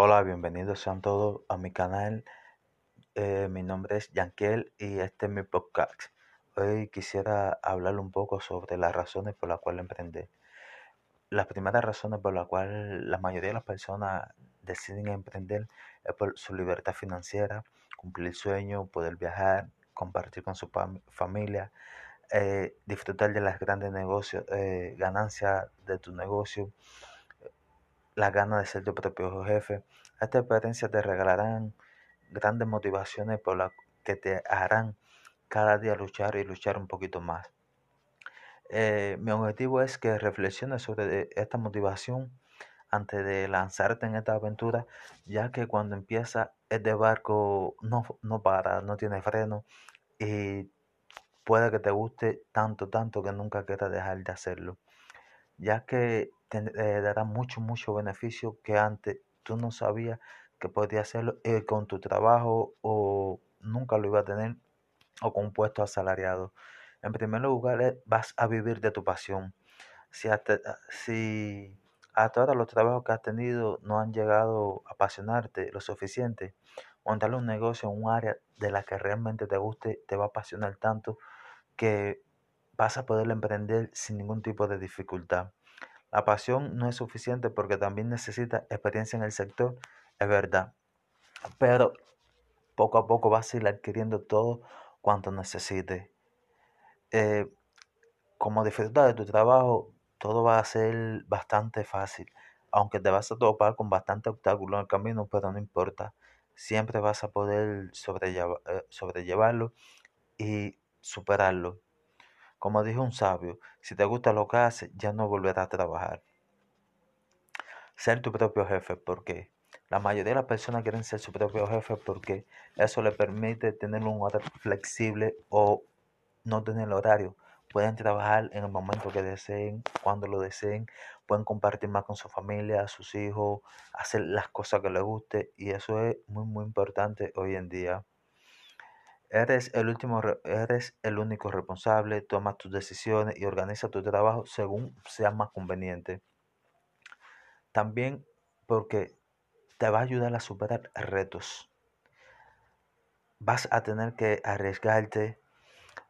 Hola, bienvenidos sean todos a mi canal. Eh, mi nombre es Yanquiel y este es mi podcast. Hoy quisiera hablar un poco sobre las razones por las cuales emprender. Las primeras razones por las cuales la mayoría de las personas deciden emprender es por su libertad financiera, cumplir sueños, poder viajar, compartir con su familia, eh, disfrutar de las grandes negocios, eh, ganancias de tu negocio, la gana de ser tu propio jefe. Estas experiencias te regalarán grandes motivaciones por las que te harán cada día luchar y luchar un poquito más. Eh, mi objetivo es que reflexiones sobre esta motivación antes de lanzarte en esta aventura, ya que cuando empieza este barco no, no para, no tiene freno y puede que te guste tanto, tanto que nunca quieras dejar de hacerlo, ya que te eh, dará mucho, mucho beneficio que antes tú no sabías que podías hacerlo eh, con tu trabajo o nunca lo iba a tener o con un puesto asalariado. En primer lugar, eh, vas a vivir de tu pasión. Si hasta, si hasta ahora los trabajos que has tenido no han llegado a apasionarte lo suficiente, montar un negocio en un área de la que realmente te guste te va a apasionar tanto que vas a poder emprender sin ningún tipo de dificultad. La pasión no es suficiente porque también necesita experiencia en el sector, es verdad. Pero poco a poco vas a ir adquiriendo todo cuanto necesites. Eh, como disfrutar de tu trabajo, todo va a ser bastante fácil. Aunque te vas a topar con bastante obstáculos en el camino, pero no importa. Siempre vas a poder eh, sobrellevarlo y superarlo. Como dijo un sabio, si te gusta lo que haces, ya no volverás a trabajar. Ser tu propio jefe, ¿por qué? La mayoría de las personas quieren ser su propio jefe porque eso le permite tener un horario flexible o no tener horario. Pueden trabajar en el momento que deseen, cuando lo deseen, pueden compartir más con su familia, sus hijos, hacer las cosas que les guste y eso es muy muy importante hoy en día. Eres el, último, eres el único responsable, toma tus decisiones y organiza tu trabajo según sea más conveniente. También porque te va a ayudar a superar retos. Vas a tener que arriesgarte,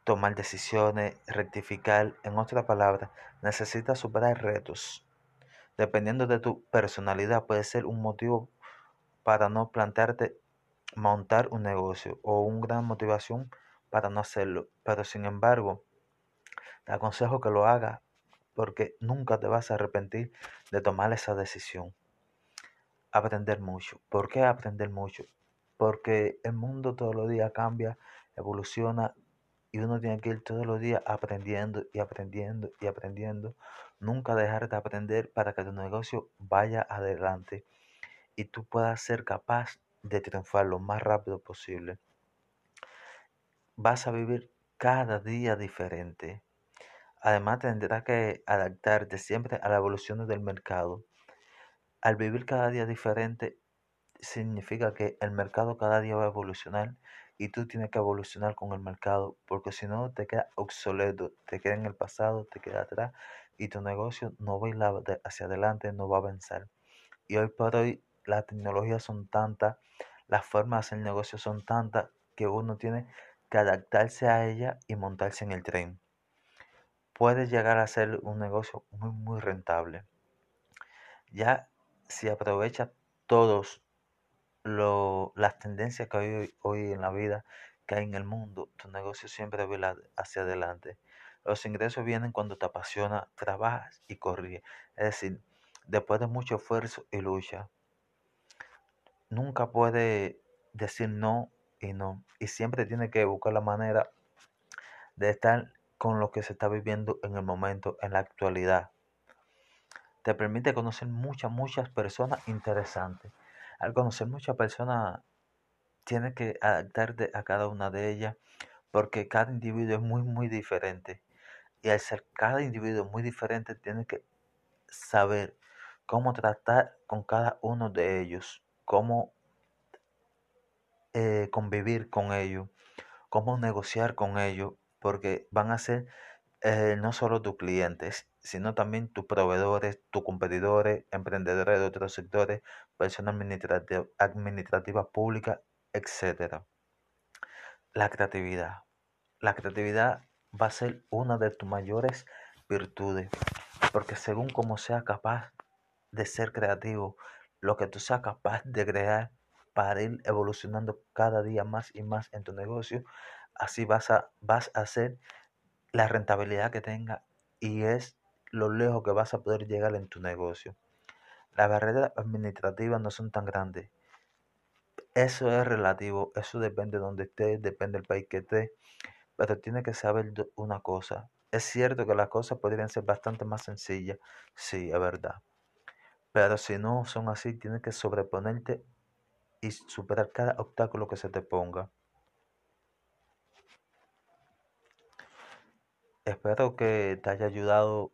tomar decisiones, rectificar. En otra palabra, necesitas superar retos. Dependiendo de tu personalidad, puede ser un motivo para no plantearte montar un negocio o una gran motivación para no hacerlo. Pero sin embargo, te aconsejo que lo hagas porque nunca te vas a arrepentir de tomar esa decisión. Aprender mucho. ¿Por qué aprender mucho? Porque el mundo todos los días cambia, evoluciona y uno tiene que ir todos los días aprendiendo y aprendiendo y aprendiendo. Nunca dejar de aprender para que tu negocio vaya adelante y tú puedas ser capaz de triunfar lo más rápido posible. Vas a vivir cada día diferente. Además tendrás que adaptarte siempre a la evolución del mercado. Al vivir cada día diferente significa que el mercado cada día va a evolucionar y tú tienes que evolucionar con el mercado porque si no te queda obsoleto, te queda en el pasado, te queda atrás y tu negocio no va a ir hacia adelante, no va a avanzar. Y hoy por hoy las tecnologías son tantas, las formas de hacer negocio son tantas que uno tiene que adaptarse a ella y montarse en el tren. Puede llegar a ser un negocio muy, muy rentable. Ya si aprovecha todos las tendencias que hay hoy, en la vida, que hay en el mundo, tu negocio siempre va hacia adelante. Los ingresos vienen cuando te apasiona, trabajas y corriges. Es decir, después de mucho esfuerzo y lucha nunca puede decir no y no. Y siempre tiene que buscar la manera de estar con lo que se está viviendo en el momento, en la actualidad. Te permite conocer muchas, muchas personas interesantes. Al conocer muchas personas, tienes que adaptarte a cada una de ellas porque cada individuo es muy, muy diferente. Y al ser cada individuo muy diferente, tienes que saber cómo tratar con cada uno de ellos cómo eh, convivir con ellos, cómo negociar con ellos, porque van a ser eh, no solo tus clientes, sino también tus proveedores, tus competidores, emprendedores de otros sectores, personas administrativas públicas, etc. La creatividad. La creatividad va a ser una de tus mayores virtudes, porque según como seas capaz de ser creativo, lo que tú seas capaz de crear para ir evolucionando cada día más y más en tu negocio, así vas a, vas a hacer la rentabilidad que tenga y es lo lejos que vas a poder llegar en tu negocio. Las barreras administrativas no son tan grandes. Eso es relativo, eso depende de donde estés, depende del país que estés, pero tienes que saber una cosa. Es cierto que las cosas podrían ser bastante más sencillas, sí, es verdad. Pero si no son así, tienes que sobreponerte y superar cada obstáculo que se te ponga. Espero que te haya ayudado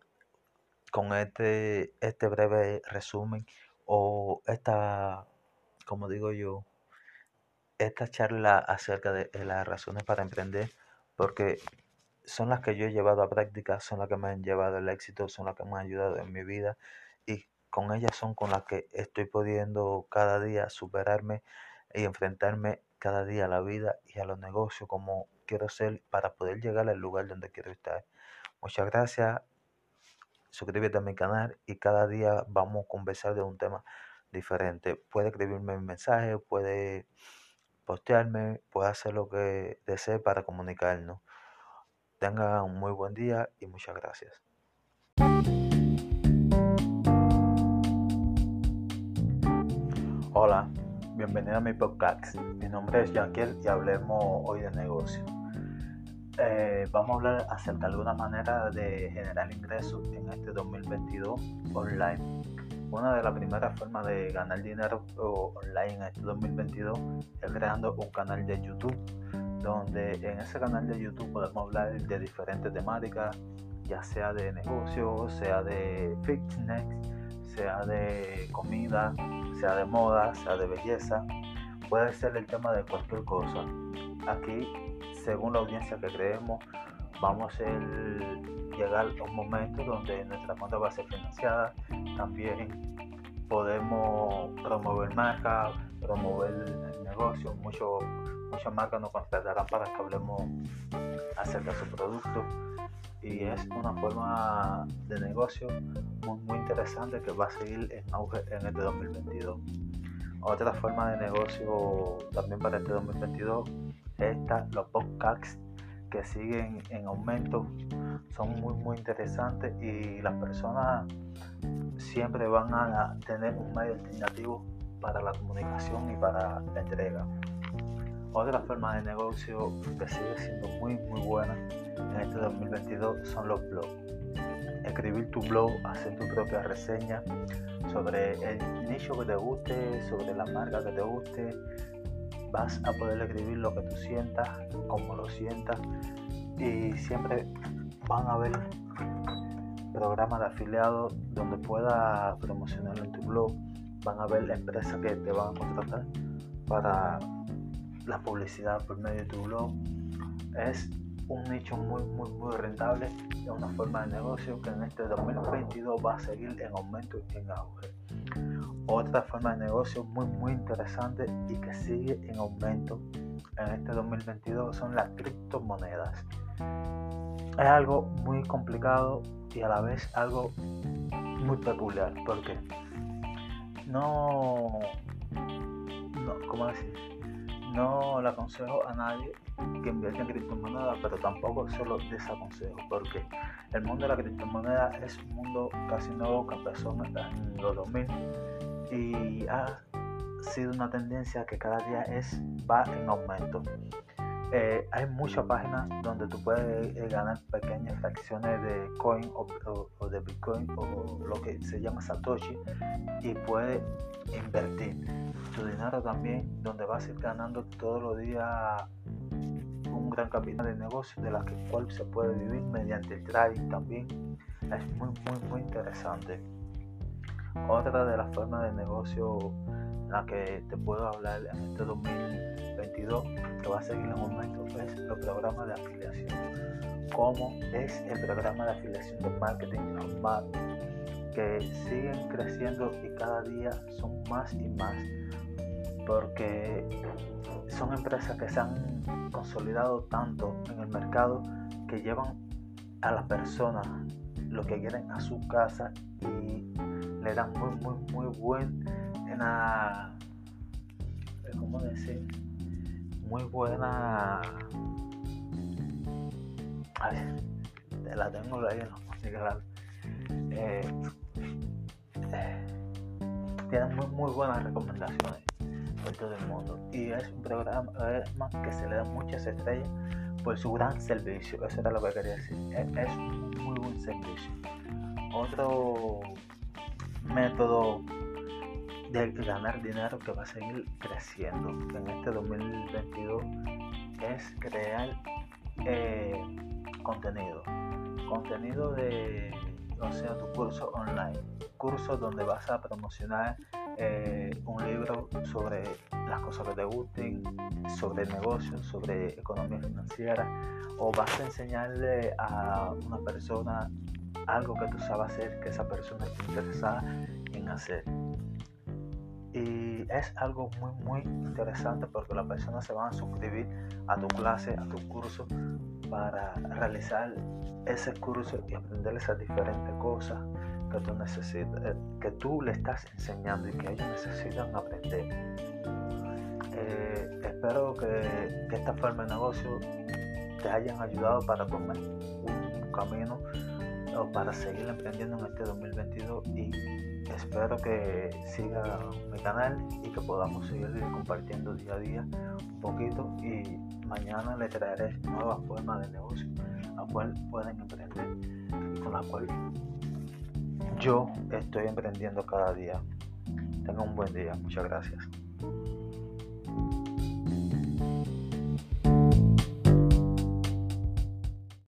con este, este breve resumen o esta, como digo yo, esta charla acerca de las razones para emprender, porque son las que yo he llevado a práctica, son las que me han llevado al éxito, son las que me han ayudado en mi vida y con ellas son con las que estoy pudiendo cada día superarme y enfrentarme cada día a la vida y a los negocios como quiero ser para poder llegar al lugar donde quiero estar. Muchas gracias. Suscríbete a mi canal y cada día vamos a conversar de un tema diferente. Puede escribirme un mensaje, puede postearme, puede hacer lo que desee para comunicarnos. Tenga un muy buen día y muchas gracias. Hola, bienvenido a mi podcast. Mi nombre es Yanquiel y hablemos hoy de negocio. Eh, vamos a hablar acerca de alguna manera de generar ingresos en este 2022 online. Una de las primeras formas de ganar dinero online en este 2022 es creando un canal de YouTube, donde en ese canal de YouTube podemos hablar de diferentes temáticas, ya sea de negocio, sea de fitness, sea de comida, sea de moda, sea de belleza, puede ser el tema de cualquier cosa. Aquí según la audiencia que creemos, vamos a llegar a un momento donde nuestra cuenta va a ser financiada. También podemos promover marcas, promover el negocio. Muchas marcas nos contratarán para que hablemos acerca de su producto. Y es una forma de negocio muy, interesante que va a seguir en auge en este 2022. Otra forma de negocio también para este 2022 esta, los podcasts que siguen en aumento son muy muy interesantes y las personas siempre van a tener un medio alternativo para la comunicación y para la entrega. Otra forma de negocio que sigue siendo muy muy buena en este 2022 son los blogs. Escribir tu blog, hacer tu propia reseña sobre el nicho que te guste, sobre la marca que te guste, vas a poder escribir lo que tú sientas, como lo sientas. Y siempre van a haber programas de afiliados donde puedas promocionar en tu blog, van a haber empresas que te van a contratar para la publicidad por medio de tu blog. Es un nicho muy muy muy rentable, es una forma de negocio que en este 2022 va a seguir en aumento y en auge. Otra forma de negocio muy muy interesante y que sigue en aumento en este 2022 son las criptomonedas. Es algo muy complicado y a la vez algo muy peculiar porque no, no ¿cómo decir? No le aconsejo a nadie que invierta en criptomonedas, pero tampoco se lo desaconsejo porque el mundo de la criptomoneda es un mundo casi nuevo que empezó en los 2000 y ha sido una tendencia que cada día es va en aumento. Eh, hay muchas páginas donde tú puedes eh, ganar pequeñas fracciones de coin o, de bitcoin o lo que se llama satoshi y puedes invertir tu dinero también donde vas a ir ganando todos los días un gran capital de negocio de la que cual se puede vivir mediante el trading también es muy muy muy interesante Otra de las formas de negocio en la que te puedo hablar en este 2022, que va a seguir en un momento, es el programa de afiliación. ¿Cómo es el programa de afiliación de marketing normal? Que siguen creciendo y cada día son más y más porque son empresas que se han consolidado tanto en el mercado que llevan a las personas lo que quieren a su casa y le dan muy muy muy buena ¿cómo decir? muy buena ay, la tengo ahí no eh, eh, tienen muy, muy buenas recomendaciones todo el mundo. Y es un programa que se le da muchas estrellas por su gran servicio. Eso era lo que quería decir. Es, un muy buen servicio. Otro método de ganar dinero que va a seguir creciendo en este 2022 es crear eh, contenido. Contenido de, o sea, tu curso online. Cursos donde vas a promocionar eh, un libro sobre las cosas que te gusten, sobre negocios, sobre economía financiera, o vas a enseñarle a una persona algo que tú sabes hacer, que esa persona esté interesada en hacer. Y es algo muy, muy interesante porque las personas se van a suscribir a tu clase, a tu curso, para realizar ese curso y aprender esas diferentes cosas que tú necesitas, eh, que tú le estás enseñando y que ellos necesitan aprender. Eh, espero que, que, esta forma de negocio te hayan ayudado para tomar un camino o para seguir emprendiendo en este 2022 y espero que siga mi canal y que podamos seguir compartiendo día a día un poquito y mañana le traeré nuevas formas de negocio a cual pueden emprender y con la cual yo estoy emprendiendo cada día. Tenga un buen día. Muchas gracias.